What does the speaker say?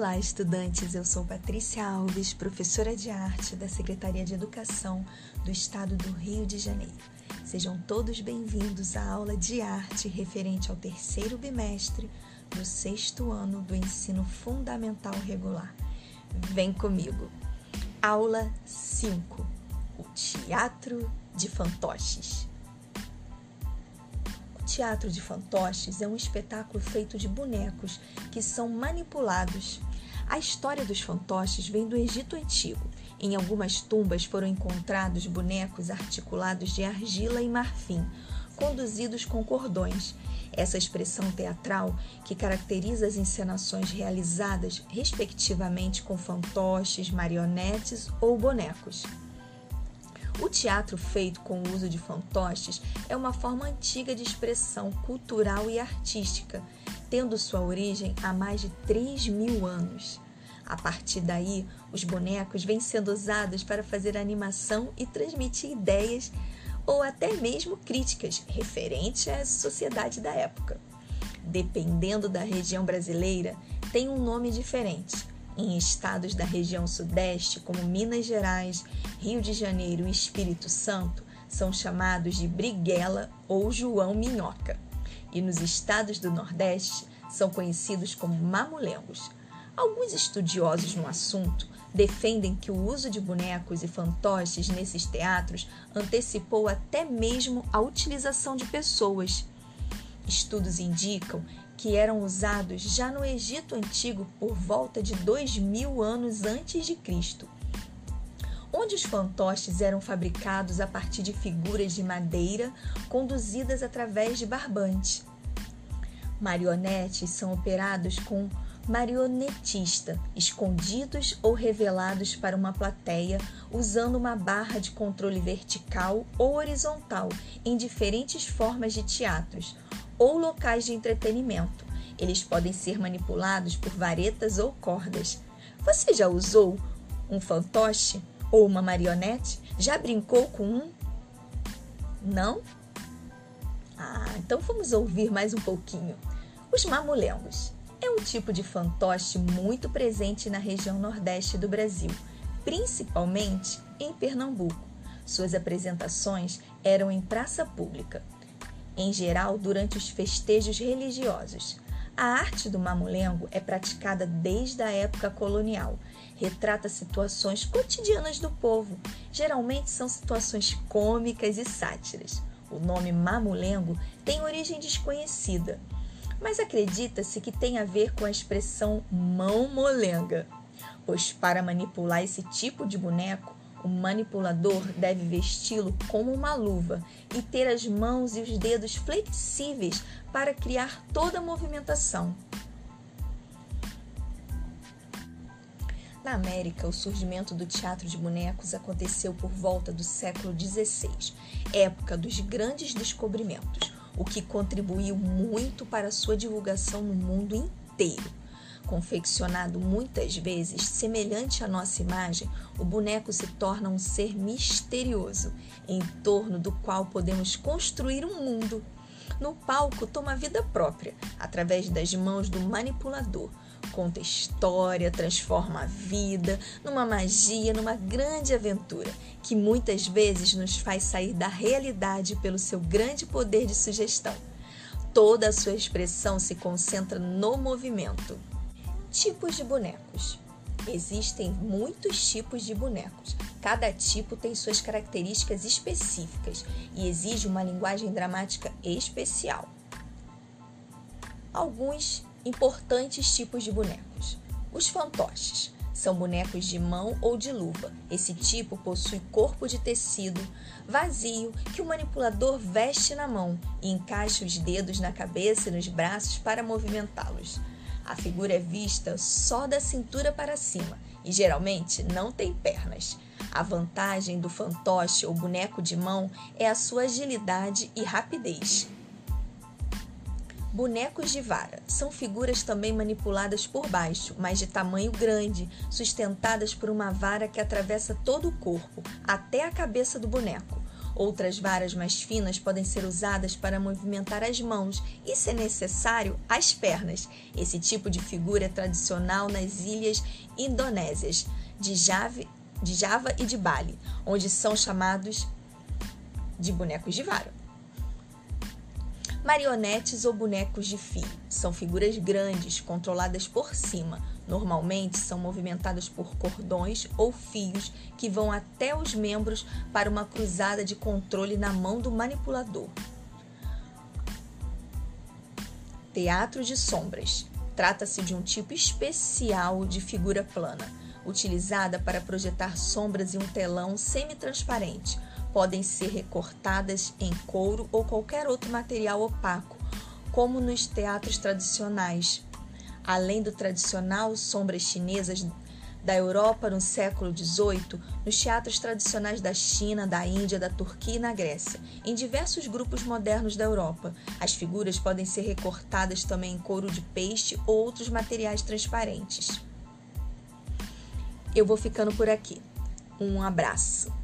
Olá, estudantes! Eu sou Patrícia Alves, professora de arte da Secretaria de Educação do Estado do Rio de Janeiro. Sejam todos bem-vindos à aula de arte referente ao terceiro bimestre do sexto ano do ensino fundamental regular. Vem comigo! Aula 5: O Teatro de Fantoches. Teatro de Fantoches é um espetáculo feito de bonecos que são manipulados. A história dos fantoches vem do Egito Antigo. Em algumas tumbas foram encontrados bonecos articulados de argila e marfim, conduzidos com cordões. Essa expressão teatral que caracteriza as encenações realizadas, respectivamente, com fantoches, marionetes ou bonecos. O teatro feito com o uso de fantoches é uma forma antiga de expressão cultural e artística, tendo sua origem há mais de 3 mil anos. A partir daí, os bonecos vêm sendo usados para fazer animação e transmitir ideias ou até mesmo críticas referentes à sociedade da época. Dependendo da região brasileira, tem um nome diferente em estados da região Sudeste, como Minas Gerais, Rio de Janeiro e Espírito Santo, são chamados de Briguela ou João Minhoca. E nos estados do Nordeste, são conhecidos como mamulengos. Alguns estudiosos no assunto defendem que o uso de bonecos e fantoches nesses teatros antecipou até mesmo a utilização de pessoas. Estudos indicam que eram usados já no Egito Antigo por volta de dois mil anos antes de Cristo, onde os fantoches eram fabricados a partir de figuras de madeira conduzidas através de barbantes. Marionetes são operados com marionetista, escondidos ou revelados para uma plateia usando uma barra de controle vertical ou horizontal em diferentes formas de teatros ou locais de entretenimento. Eles podem ser manipulados por varetas ou cordas. Você já usou um fantoche ou uma marionete? Já brincou com um? Não? Ah, então vamos ouvir mais um pouquinho. Os mamulengos é um tipo de fantoche muito presente na região nordeste do Brasil, principalmente em Pernambuco. Suas apresentações eram em praça pública em geral durante os festejos religiosos. A arte do mamulengo é praticada desde a época colonial. Retrata situações cotidianas do povo. Geralmente são situações cômicas e sátiras. O nome mamulengo tem origem desconhecida, mas acredita-se que tem a ver com a expressão mão molenga, pois para manipular esse tipo de boneco o manipulador deve vesti-lo como uma luva e ter as mãos e os dedos flexíveis para criar toda a movimentação. Na América, o surgimento do teatro de bonecos aconteceu por volta do século XVI, época dos grandes descobrimentos, o que contribuiu muito para sua divulgação no mundo inteiro. Confeccionado muitas vezes semelhante à nossa imagem, o boneco se torna um ser misterioso, em torno do qual podemos construir um mundo. No palco, toma vida própria, através das mãos do manipulador. Conta história, transforma a vida numa magia, numa grande aventura, que muitas vezes nos faz sair da realidade pelo seu grande poder de sugestão. Toda a sua expressão se concentra no movimento. Tipos de bonecos. Existem muitos tipos de bonecos. Cada tipo tem suas características específicas e exige uma linguagem dramática especial. Alguns importantes tipos de bonecos. Os fantoches são bonecos de mão ou de luva. Esse tipo possui corpo de tecido vazio que o manipulador veste na mão e encaixa os dedos na cabeça e nos braços para movimentá-los. A figura é vista só da cintura para cima e geralmente não tem pernas. A vantagem do fantoche ou boneco de mão é a sua agilidade e rapidez. Bonecos de vara são figuras também manipuladas por baixo, mas de tamanho grande, sustentadas por uma vara que atravessa todo o corpo, até a cabeça do boneco. Outras varas mais finas podem ser usadas para movimentar as mãos e, se necessário, as pernas. Esse tipo de figura é tradicional nas ilhas indonésias de Java, de Java e de Bali, onde são chamados de bonecos de vara. Marionetes ou bonecos de fio são figuras grandes, controladas por cima. Normalmente são movimentadas por cordões ou fios que vão até os membros para uma cruzada de controle na mão do manipulador. Teatro de sombras. Trata-se de um tipo especial de figura plana, utilizada para projetar sombras em um telão semi-transparente podem ser recortadas em couro ou qualquer outro material opaco, como nos teatros tradicionais. Além do tradicional sombras chinesas da Europa no século XVIII, nos teatros tradicionais da China, da Índia, da Turquia e na Grécia, em diversos grupos modernos da Europa, as figuras podem ser recortadas também em couro de peixe ou outros materiais transparentes. Eu vou ficando por aqui. Um abraço.